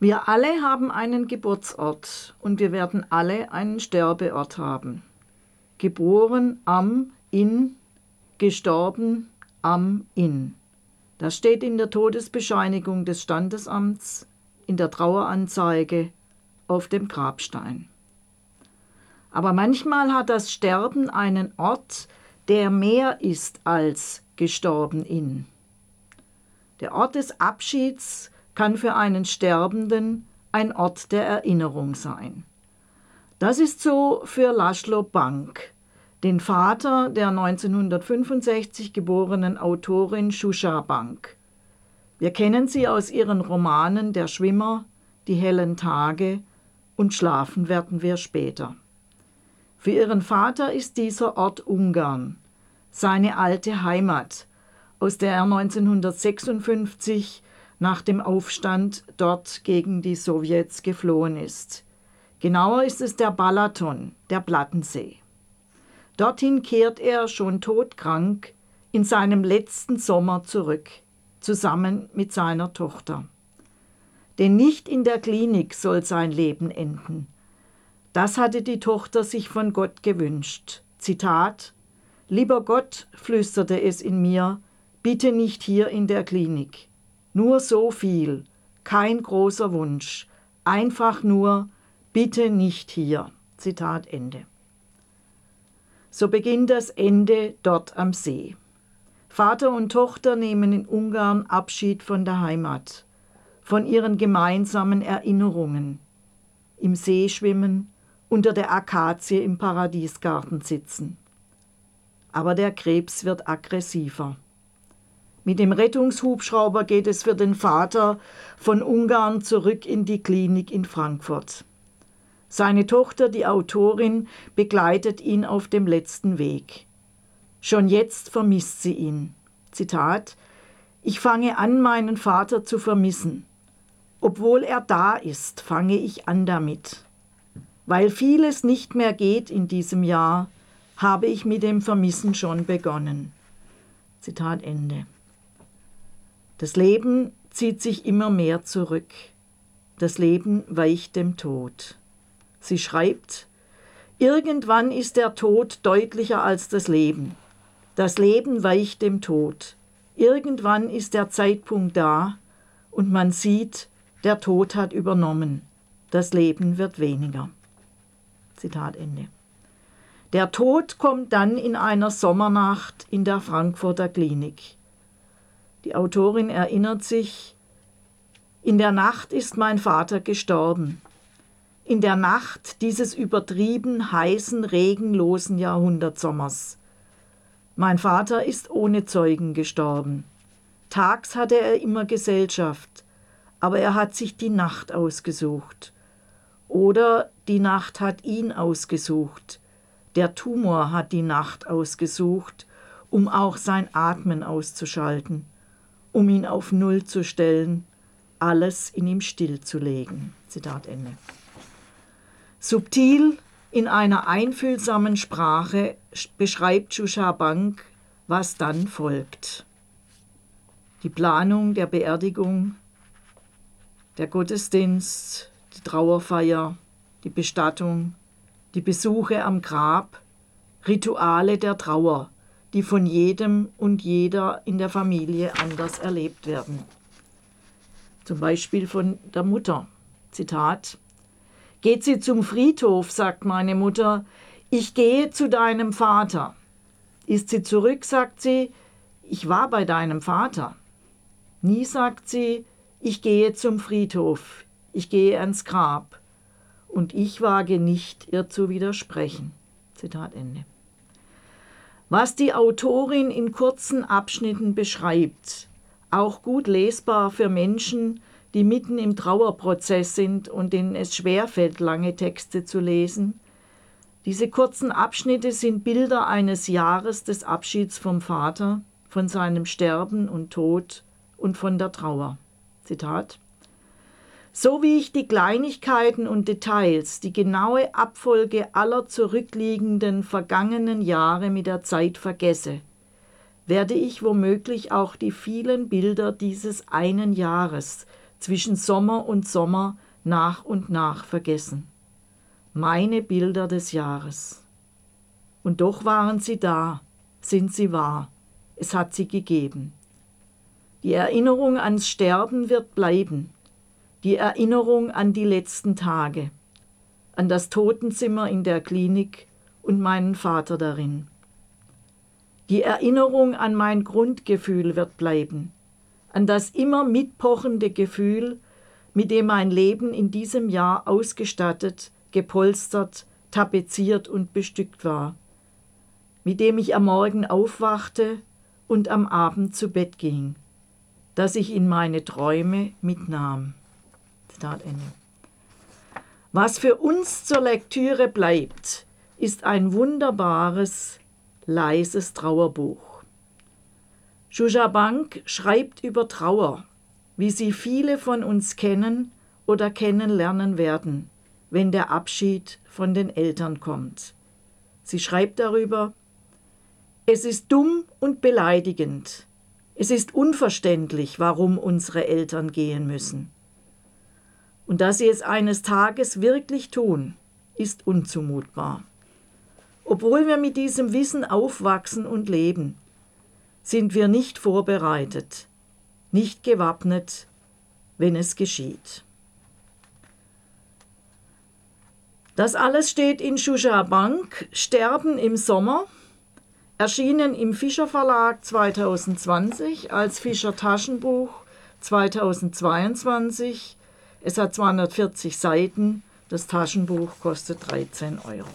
Wir alle haben einen Geburtsort und wir werden alle einen Sterbeort haben. Geboren am in, gestorben am in. Das steht in der Todesbescheinigung des Standesamts, in der Traueranzeige, auf dem Grabstein. Aber manchmal hat das Sterben einen Ort, der mehr ist als gestorben in. Der Ort des Abschieds kann für einen Sterbenden ein Ort der Erinnerung sein. Das ist so für Laszlo Bank, den Vater der 1965 geborenen Autorin Shusha Bank. Wir kennen sie aus ihren Romanen Der Schwimmer, Die hellen Tage und Schlafen werden wir später. Für ihren Vater ist dieser Ort Ungarn, seine alte Heimat, aus der er 1956 nach dem Aufstand dort gegen die Sowjets geflohen ist. Genauer ist es der Balaton, der Plattensee. Dorthin kehrt er schon todkrank in seinem letzten Sommer zurück, zusammen mit seiner Tochter. Denn nicht in der Klinik soll sein Leben enden. Das hatte die Tochter sich von Gott gewünscht. Zitat Lieber Gott, flüsterte es in mir, bitte nicht hier in der Klinik. Nur so viel, kein großer Wunsch, einfach nur, bitte nicht hier. Zitat Ende. So beginnt das Ende dort am See. Vater und Tochter nehmen in Ungarn Abschied von der Heimat, von ihren gemeinsamen Erinnerungen. Im See schwimmen, unter der Akazie im Paradiesgarten sitzen. Aber der Krebs wird aggressiver. Mit dem Rettungshubschrauber geht es für den Vater von Ungarn zurück in die Klinik in Frankfurt. Seine Tochter, die Autorin, begleitet ihn auf dem letzten Weg. Schon jetzt vermisst sie ihn. Zitat Ich fange an, meinen Vater zu vermissen. Obwohl er da ist, fange ich an damit. Weil vieles nicht mehr geht in diesem Jahr, habe ich mit dem Vermissen schon begonnen. Zitat Ende. Das Leben zieht sich immer mehr zurück. Das Leben weicht dem Tod. Sie schreibt, Irgendwann ist der Tod deutlicher als das Leben. Das Leben weicht dem Tod. Irgendwann ist der Zeitpunkt da und man sieht, der Tod hat übernommen. Das Leben wird weniger. Zitat Ende. Der Tod kommt dann in einer Sommernacht in der Frankfurter Klinik. Die Autorin erinnert sich, in der Nacht ist mein Vater gestorben. In der Nacht dieses übertrieben heißen, regenlosen Jahrhundertsommers. Mein Vater ist ohne Zeugen gestorben. Tags hatte er immer Gesellschaft, aber er hat sich die Nacht ausgesucht. Oder die Nacht hat ihn ausgesucht. Der Tumor hat die Nacht ausgesucht, um auch sein Atmen auszuschalten um ihn auf Null zu stellen, alles in ihm stillzulegen. Zitat Ende. Subtil in einer einfühlsamen Sprache beschreibt Shusha Bank, was dann folgt. Die Planung der Beerdigung, der Gottesdienst, die Trauerfeier, die Bestattung, die Besuche am Grab, Rituale der Trauer, die von jedem und jeder in der Familie anders erlebt werden. Zum Beispiel von der Mutter. Zitat Geht sie zum Friedhof, sagt meine Mutter, ich gehe zu deinem Vater. Ist sie zurück, sagt sie, ich war bei deinem Vater. Nie sagt sie, ich gehe zum Friedhof, ich gehe ans Grab. Und ich wage nicht, ihr zu widersprechen. Zitat Ende. Was die Autorin in kurzen Abschnitten beschreibt, auch gut lesbar für Menschen, die mitten im Trauerprozess sind und denen es schwerfällt, lange Texte zu lesen. Diese kurzen Abschnitte sind Bilder eines Jahres des Abschieds vom Vater, von seinem Sterben und Tod und von der Trauer. Zitat so wie ich die Kleinigkeiten und Details, die genaue Abfolge aller zurückliegenden vergangenen Jahre mit der Zeit vergesse, werde ich womöglich auch die vielen Bilder dieses einen Jahres zwischen Sommer und Sommer nach und nach vergessen. Meine Bilder des Jahres. Und doch waren sie da, sind sie wahr, es hat sie gegeben. Die Erinnerung ans Sterben wird bleiben, die Erinnerung an die letzten Tage, an das Totenzimmer in der Klinik und meinen Vater darin. Die Erinnerung an mein Grundgefühl wird bleiben, an das immer mitpochende Gefühl, mit dem mein Leben in diesem Jahr ausgestattet, gepolstert, tapeziert und bestückt war, mit dem ich am Morgen aufwachte und am Abend zu Bett ging, das ich in meine Träume mitnahm. Zitat Ende. Was für uns zur Lektüre bleibt, ist ein wunderbares, leises Trauerbuch. Bank schreibt über Trauer, wie sie viele von uns kennen oder kennenlernen werden, wenn der Abschied von den Eltern kommt. Sie schreibt darüber, es ist dumm und beleidigend. Es ist unverständlich, warum unsere Eltern gehen müssen. Und dass sie es eines Tages wirklich tun, ist unzumutbar. Obwohl wir mit diesem Wissen aufwachsen und leben, sind wir nicht vorbereitet, nicht gewappnet, wenn es geschieht. Das alles steht in Bank, Sterben im Sommer, erschienen im Fischer Verlag 2020 als Fischer Taschenbuch 2022. Es hat 240 Seiten, das Taschenbuch kostet 13 Euro.